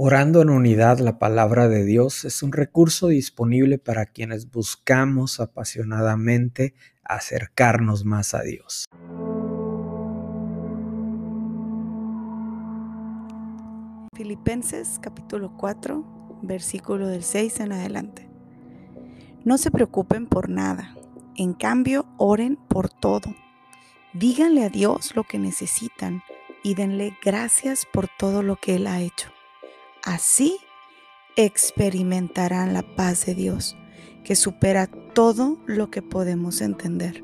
Orando en unidad la palabra de Dios es un recurso disponible para quienes buscamos apasionadamente acercarnos más a Dios. Filipenses capítulo 4, versículo del 6 en adelante. No se preocupen por nada, en cambio oren por todo. Díganle a Dios lo que necesitan y denle gracias por todo lo que Él ha hecho Así experimentarán la paz de Dios, que supera todo lo que podemos entender.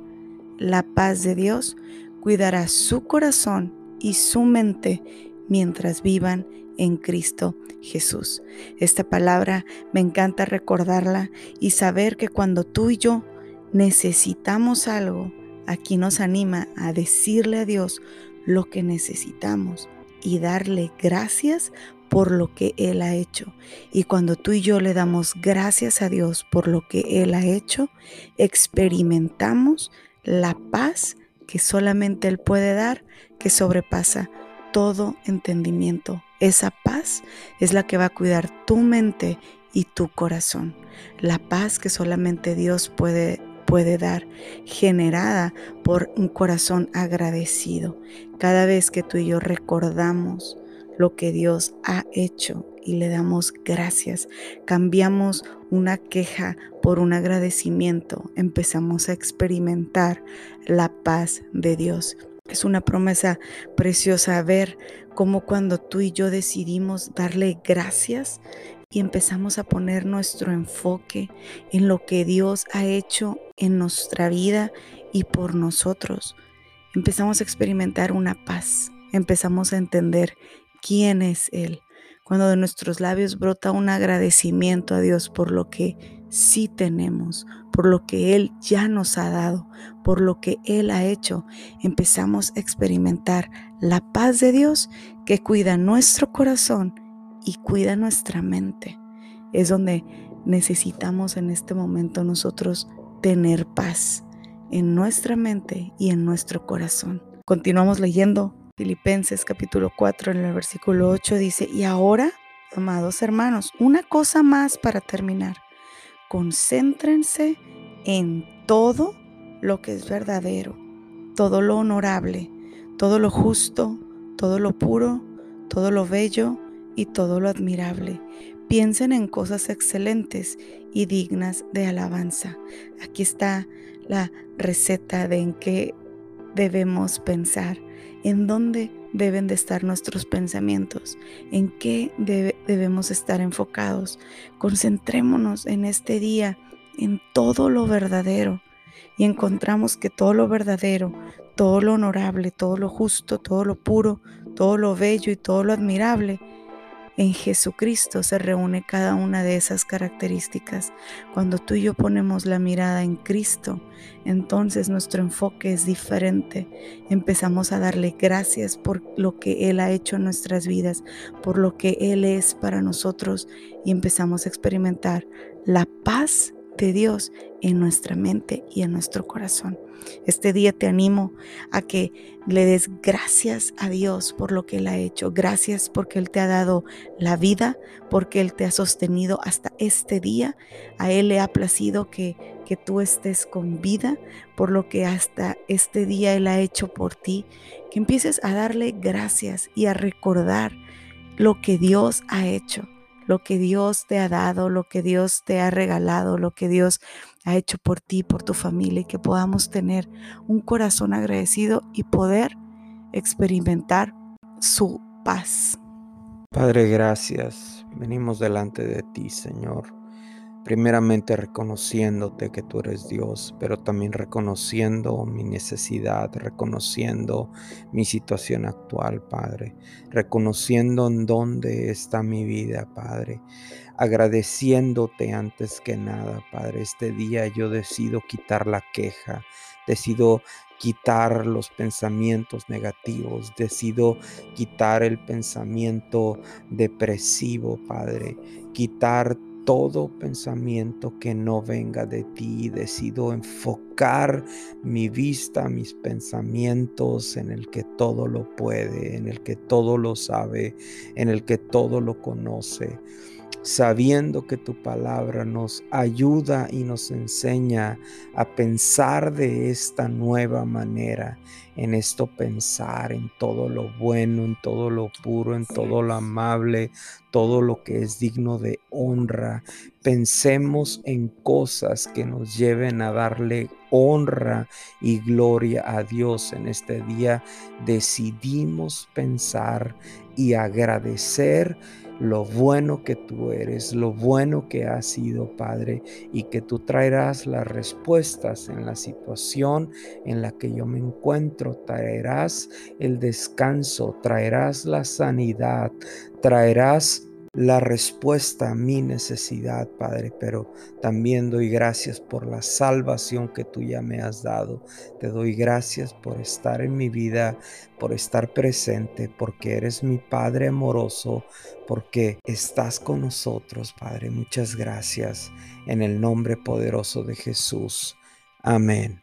La paz de Dios cuidará su corazón y su mente mientras vivan en Cristo Jesús. Esta palabra me encanta recordarla y saber que cuando tú y yo necesitamos algo, aquí nos anima a decirle a Dios lo que necesitamos y darle gracias por lo que Él ha hecho. Y cuando tú y yo le damos gracias a Dios por lo que Él ha hecho, experimentamos la paz que solamente Él puede dar, que sobrepasa todo entendimiento. Esa paz es la que va a cuidar tu mente y tu corazón. La paz que solamente Dios puede puede dar, generada por un corazón agradecido. Cada vez que tú y yo recordamos lo que Dios ha hecho y le damos gracias. Cambiamos una queja por un agradecimiento. Empezamos a experimentar la paz de Dios. Es una promesa preciosa ver cómo cuando tú y yo decidimos darle gracias y empezamos a poner nuestro enfoque en lo que Dios ha hecho en nuestra vida y por nosotros, empezamos a experimentar una paz, empezamos a entender quién es Él. Cuando de nuestros labios brota un agradecimiento a Dios por lo que sí tenemos, por lo que Él ya nos ha dado, por lo que Él ha hecho, empezamos a experimentar la paz de Dios que cuida nuestro corazón y cuida nuestra mente. Es donde necesitamos en este momento nosotros tener paz en nuestra mente y en nuestro corazón. Continuamos leyendo Filipenses capítulo 4 en el versículo 8 dice, y ahora, amados hermanos, una cosa más para terminar. Concéntrense en todo lo que es verdadero, todo lo honorable, todo lo justo, todo lo puro, todo lo bello y todo lo admirable. Piensen en cosas excelentes y dignas de alabanza. Aquí está la receta de en qué debemos pensar en dónde deben de estar nuestros pensamientos, en qué debemos estar enfocados. Concentrémonos en este día en todo lo verdadero y encontramos que todo lo verdadero, todo lo honorable, todo lo justo, todo lo puro, todo lo bello y todo lo admirable en Jesucristo se reúne cada una de esas características. Cuando tú y yo ponemos la mirada en Cristo, entonces nuestro enfoque es diferente. Empezamos a darle gracias por lo que Él ha hecho en nuestras vidas, por lo que Él es para nosotros y empezamos a experimentar la paz de Dios en nuestra mente y en nuestro corazón. Este día te animo a que le des gracias a Dios por lo que Él ha hecho. Gracias porque Él te ha dado la vida, porque Él te ha sostenido hasta este día. A Él le ha placido que, que tú estés con vida, por lo que hasta este día Él ha hecho por ti. Que empieces a darle gracias y a recordar lo que Dios ha hecho lo que Dios te ha dado, lo que Dios te ha regalado, lo que Dios ha hecho por ti, por tu familia, y que podamos tener un corazón agradecido y poder experimentar su paz. Padre, gracias. Venimos delante de ti, Señor primeramente reconociéndote que tú eres Dios, pero también reconociendo mi necesidad, reconociendo mi situación actual, Padre, reconociendo en dónde está mi vida, Padre, agradeciéndote antes que nada, Padre. Este día yo decido quitar la queja, decido quitar los pensamientos negativos, decido quitar el pensamiento depresivo, Padre, quitar todo pensamiento que no venga de ti. Decido enfocar mi vista, mis pensamientos en el que todo lo puede, en el que todo lo sabe, en el que todo lo conoce sabiendo que tu palabra nos ayuda y nos enseña a pensar de esta nueva manera, en esto pensar en todo lo bueno, en todo lo puro, en todo lo amable, todo lo que es digno de honra. Pensemos en cosas que nos lleven a darle honra y gloria a Dios en este día. Decidimos pensar y agradecer lo bueno que tú eres, lo bueno que has sido, Padre, y que tú traerás las respuestas en la situación en la que yo me traerás el descanso, traerás la sanidad, traerás la respuesta a mi necesidad, Padre, pero también doy gracias por la salvación que tú ya me has dado. Te doy gracias por estar en mi vida, por estar presente, porque eres mi Padre amoroso, porque estás con nosotros, Padre. Muchas gracias en el nombre poderoso de Jesús. Amén.